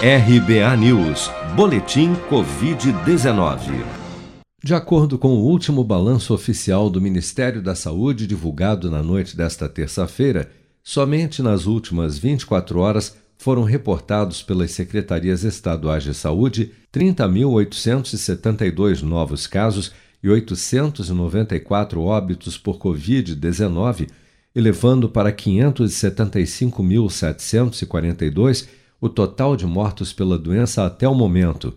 RBA News, Boletim Covid-19. De acordo com o último balanço oficial do Ministério da Saúde, divulgado na noite desta terça-feira, somente nas últimas 24 horas foram reportados pelas secretarias estaduais de saúde 30.872 novos casos e 894 óbitos por Covid-19, elevando para 575.742 o total de mortos pela doença até o momento.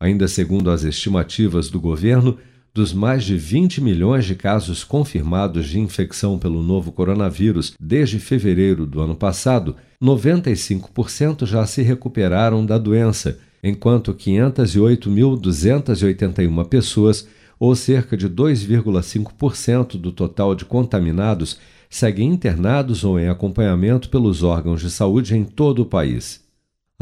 Ainda segundo as estimativas do governo, dos mais de 20 milhões de casos confirmados de infecção pelo novo coronavírus desde fevereiro do ano passado, 95% já se recuperaram da doença, enquanto 508.281 pessoas, ou cerca de 2,5% do total de contaminados, seguem internados ou em acompanhamento pelos órgãos de saúde em todo o país.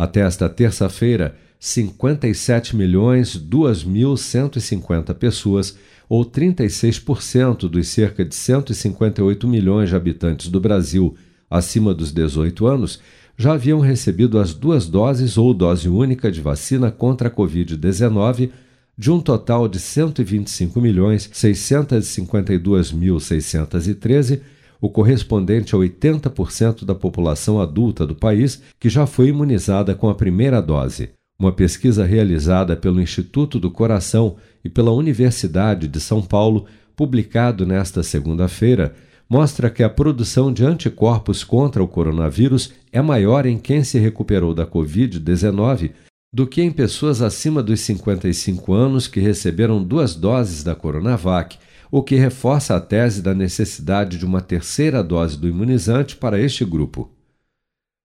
Até esta terça-feira, 57 milhões 2.150 pessoas, ou 36% dos cerca de 158 milhões de habitantes do Brasil. Acima dos 18 anos, já haviam recebido as duas doses ou dose única de vacina contra a Covid-19, de um total de 125 milhões 652.613 o correspondente a 80% da população adulta do país que já foi imunizada com a primeira dose. Uma pesquisa realizada pelo Instituto do Coração e pela Universidade de São Paulo, publicado nesta segunda-feira, mostra que a produção de anticorpos contra o coronavírus é maior em quem se recuperou da Covid-19 do que em pessoas acima dos 55 anos que receberam duas doses da Coronavac o que reforça a tese da necessidade de uma terceira dose do imunizante para este grupo.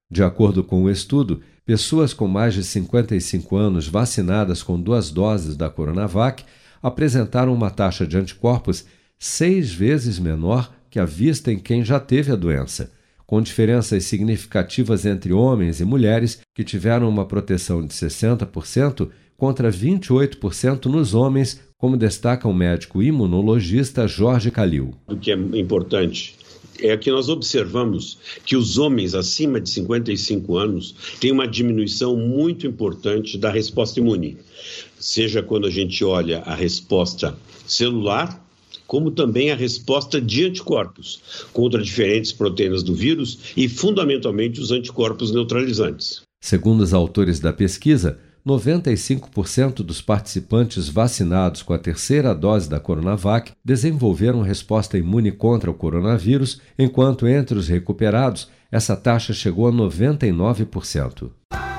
De acordo com o estudo, pessoas com mais de 55 anos vacinadas com duas doses da Coronavac apresentaram uma taxa de anticorpos seis vezes menor que a vista em quem já teve a doença, com diferenças significativas entre homens e mulheres que tiveram uma proteção de 60% contra 28% nos homens, como destaca o médico imunologista Jorge Calil. O que é importante é que nós observamos que os homens acima de 55 anos têm uma diminuição muito importante da resposta imune, seja quando a gente olha a resposta celular, como também a resposta de anticorpos contra diferentes proteínas do vírus e, fundamentalmente, os anticorpos neutralizantes. Segundo os autores da pesquisa, 95% dos participantes vacinados com a terceira dose da Coronavac desenvolveram resposta imune contra o coronavírus, enquanto entre os recuperados essa taxa chegou a 99%.